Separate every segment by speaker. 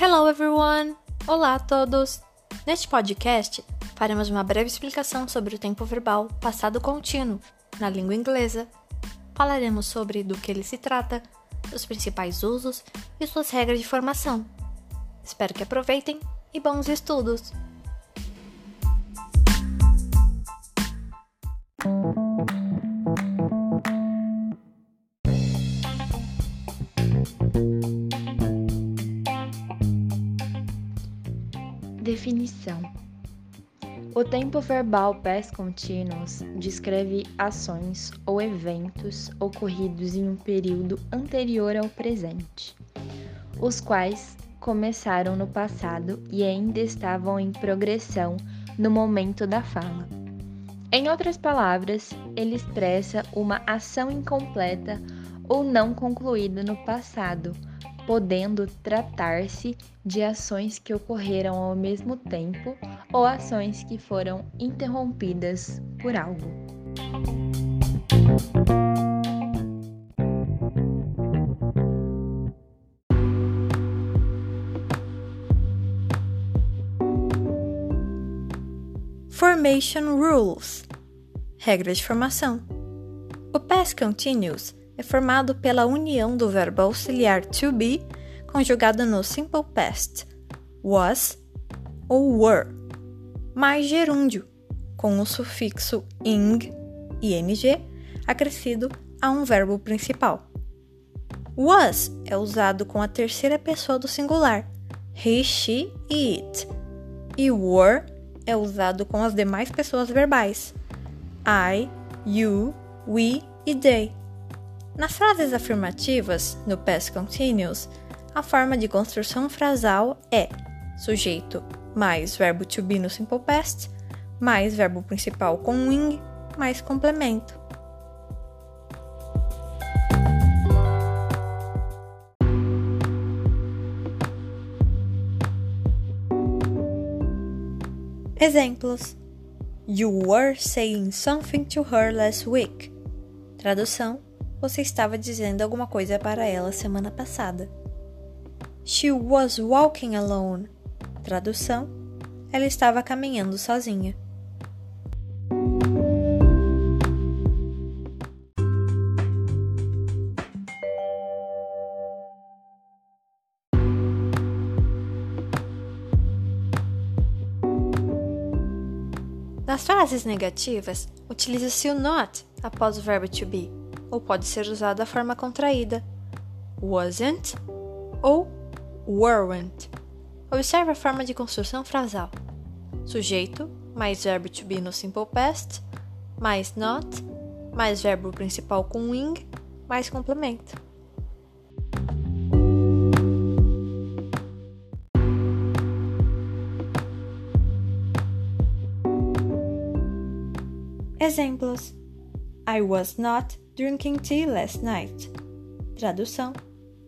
Speaker 1: Hello everyone! Olá a todos! Neste podcast, faremos uma breve explicação sobre o tempo verbal passado contínuo na língua inglesa. Falaremos sobre do que ele se trata, os principais usos e suas regras de formação. Espero que aproveitem e bons estudos!
Speaker 2: Tempo verbal past continuous descreve ações ou eventos ocorridos em um período anterior ao presente, os quais começaram no passado e ainda estavam em progressão no momento da fala. Em outras palavras, ele expressa uma ação incompleta ou não concluída no passado podendo tratar-se de ações que ocorreram ao mesmo tempo ou ações que foram interrompidas por algo.
Speaker 1: Formation Rules Regras de formação. O past continuous é formado pela união do verbo auxiliar to be conjugado no simple past, was ou were, mais gerúndio, com o sufixo ing, ing, acrescido a um verbo principal. Was é usado com a terceira pessoa do singular, he, she e it, e were é usado com as demais pessoas verbais, I, you, we e they. Nas frases afirmativas, no past continuous, a forma de construção frasal é sujeito mais verbo to be no simple past, mais verbo principal com wing, mais complemento. Exemplos: You were saying something to her last week. Tradução: você estava dizendo alguma coisa para ela semana passada. She was walking alone. Tradução: Ela estava caminhando sozinha. Nas frases negativas, utiliza-se o not após o verbo to be ou pode ser usado a forma contraída wasn't ou weren't. Observe a forma de construção frasal: sujeito mais verbo to be no simple past, mais not, mais verbo principal com wing, mais complemento. Exemplos: I was not drinking tea last night. Tradução: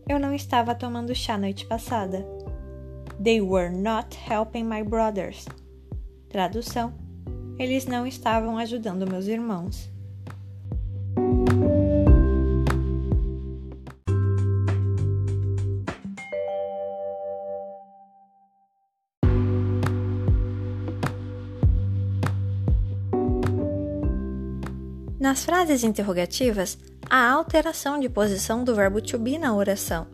Speaker 1: Eu não estava tomando chá noite passada. They were not helping my brothers. Tradução: Eles não estavam ajudando meus irmãos. Nas frases interrogativas, há alteração de posição do verbo to be na oração.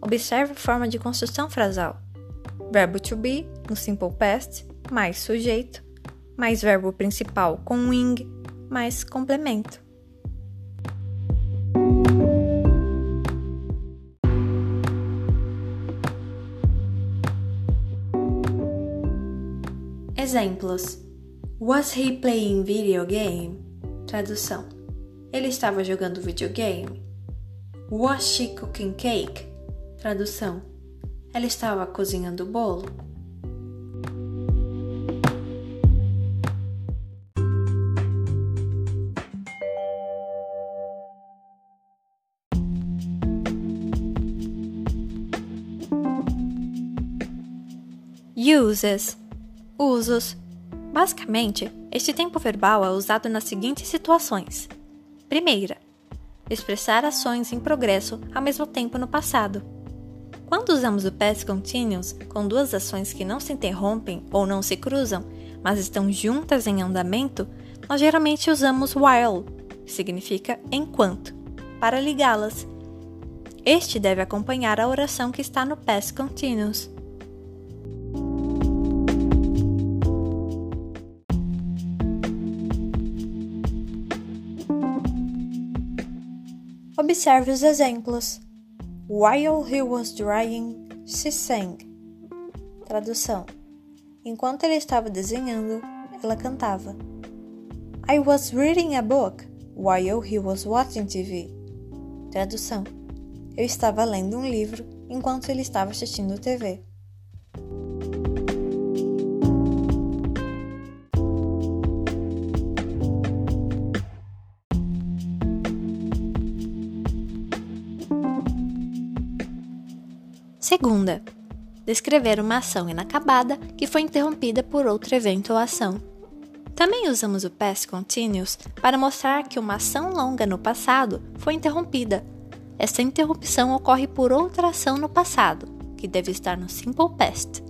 Speaker 1: Observe a forma de construção frasal. Verbo to be, no simple past, mais sujeito, mais verbo principal com wing, mais complemento. Exemplos: Was he playing video game? Tradução: Ele estava jogando videogame. Was she cooking cake? Tradução: Ela estava cozinhando bolo. Uses Usos Basicamente, este tempo verbal é usado nas seguintes situações: primeira, expressar ações em progresso ao mesmo tempo no passado, Quando usamos o past continuous com duas ações que não se interrompem ou não se cruzam, mas estão juntas em andamento, nós geralmente usamos while, que significa enquanto, para ligá-las. Este deve acompanhar a oração que está no past continuous. Observe os exemplos. While he was drying, she sang. Tradução: Enquanto ele estava desenhando, ela cantava. I was reading a book while he was watching TV. Tradução: Eu estava lendo um livro enquanto ele estava assistindo TV. Segunda, descrever uma ação inacabada que foi interrompida por outro evento ou ação. Também usamos o past continuous para mostrar que uma ação longa no passado foi interrompida. Essa interrupção ocorre por outra ação no passado, que deve estar no simple past.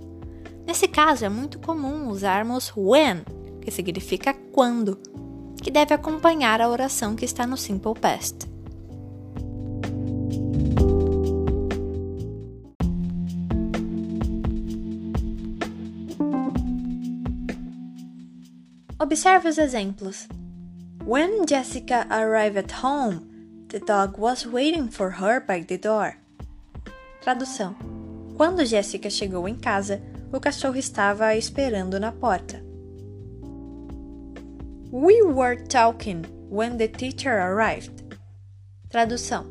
Speaker 1: Nesse caso, é muito comum usarmos when, que significa quando, que deve acompanhar a oração que está no simple past. Observe os exemplos. When Jessica arrived at home, the dog was waiting for her by the door. Tradução: Quando Jessica chegou em casa, o cachorro estava esperando na porta. We were talking when the teacher arrived. Tradução: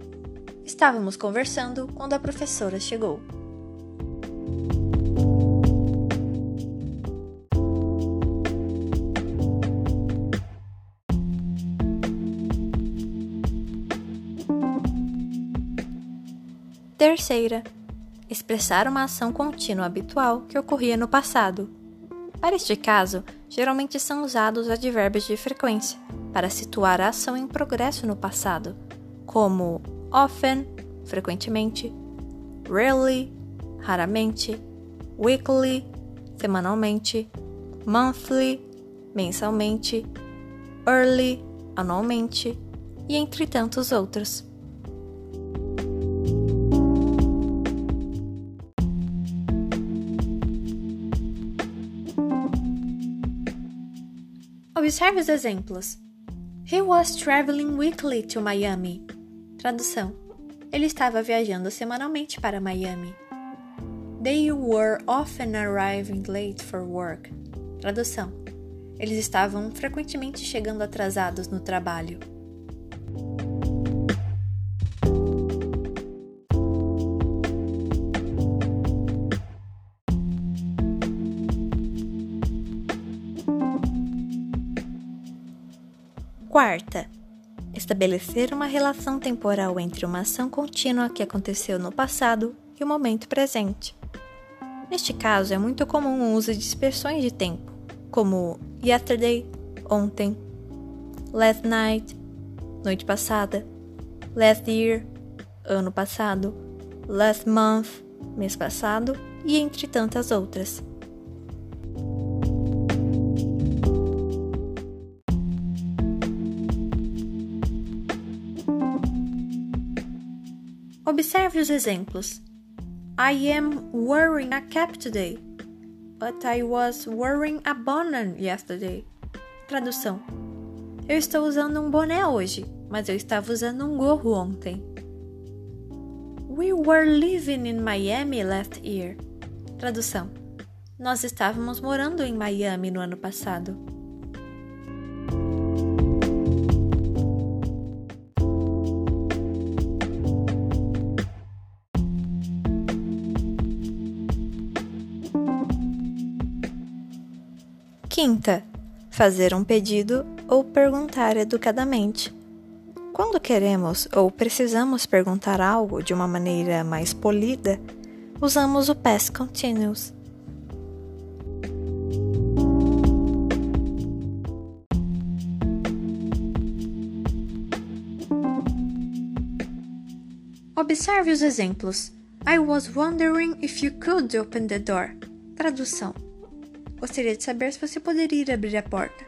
Speaker 1: Estávamos conversando quando a professora chegou. Terceira, expressar uma ação contínua habitual que ocorria no passado. Para este caso, geralmente são usados advérbios de frequência para situar a ação em progresso no passado, como often, frequentemente, rarely, raramente, weekly, semanalmente, monthly, mensalmente, early, anualmente e entre tantos outros. Observe os exemplos. He was traveling weekly to Miami. Tradução: Ele estava viajando semanalmente para Miami. They were often arriving late for work. Tradução: Eles estavam frequentemente chegando atrasados no trabalho. Quarta, estabelecer uma relação temporal entre uma ação contínua que aconteceu no passado e o momento presente. Neste caso, é muito comum o uso de expressões de tempo, como yesterday, ontem, last night, noite passada, last year, ano passado, last month, mês passado e entre tantas outras. Observe os exemplos. I am wearing a cap today, but I was wearing a bonnet yesterday. Tradução: Eu estou usando um boné hoje, mas eu estava usando um gorro ontem. We were living in Miami last year. Tradução: Nós estávamos morando em Miami no ano passado. Quinta, fazer um pedido ou perguntar educadamente. Quando queremos ou precisamos perguntar algo de uma maneira mais polida, usamos o past continuous. Observe os exemplos. I was wondering if you could open the door. Tradução: Gostaria de saber se você poderia abrir a porta.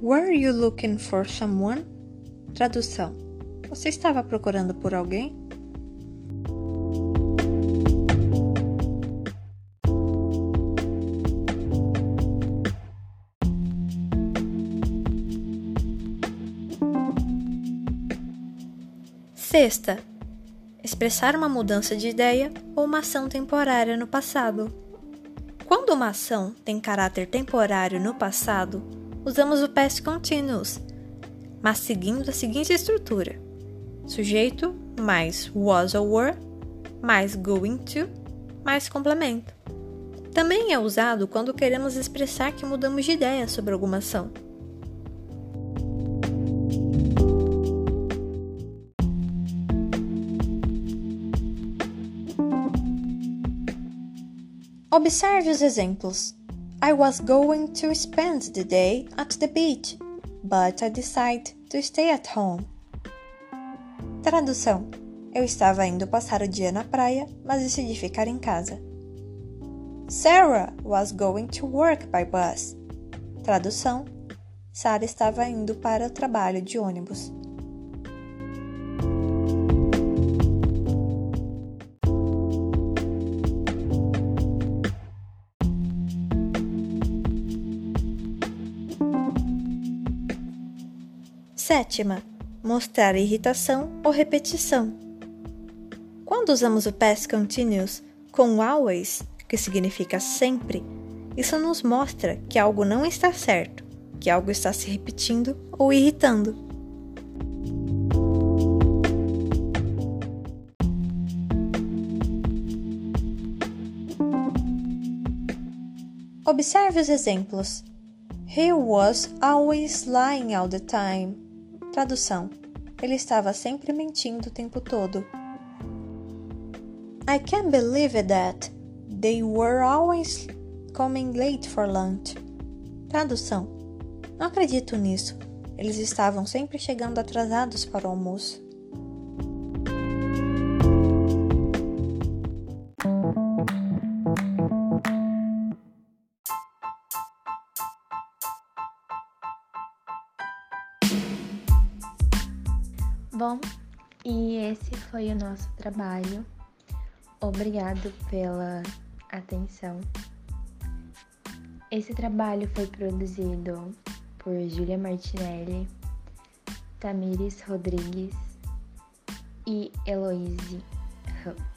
Speaker 1: Were you looking for someone? Tradução: Você estava procurando por alguém? Sexta, expressar uma mudança de ideia ou uma ação temporária no passado. Quando uma ação tem caráter temporário no passado, usamos o past continuous, mas seguindo a seguinte estrutura: sujeito mais was or were mais going to mais complemento. Também é usado quando queremos expressar que mudamos de ideia sobre alguma ação. Observe os exemplos. I was going to spend the day at the beach, but I decided to stay at home. Tradução: Eu estava indo passar o dia na praia, mas decidi ficar em casa. Sarah was going to work by bus. Tradução: Sarah estava indo para o trabalho de ônibus. Sétima, mostrar irritação ou repetição. Quando usamos o past continuous com always, que significa sempre, isso nos mostra que algo não está certo, que algo está se repetindo ou irritando. Observe os exemplos. He was always lying all the time. Tradução: Ele estava sempre mentindo o tempo todo. I can't believe that. They were always coming late for lunch. Tradução: Não acredito nisso. Eles estavam sempre chegando atrasados para o almoço.
Speaker 2: O nosso trabalho. Obrigado pela atenção. Esse trabalho foi produzido por Júlia Martinelli, Tamires Rodrigues e Heloise Ram.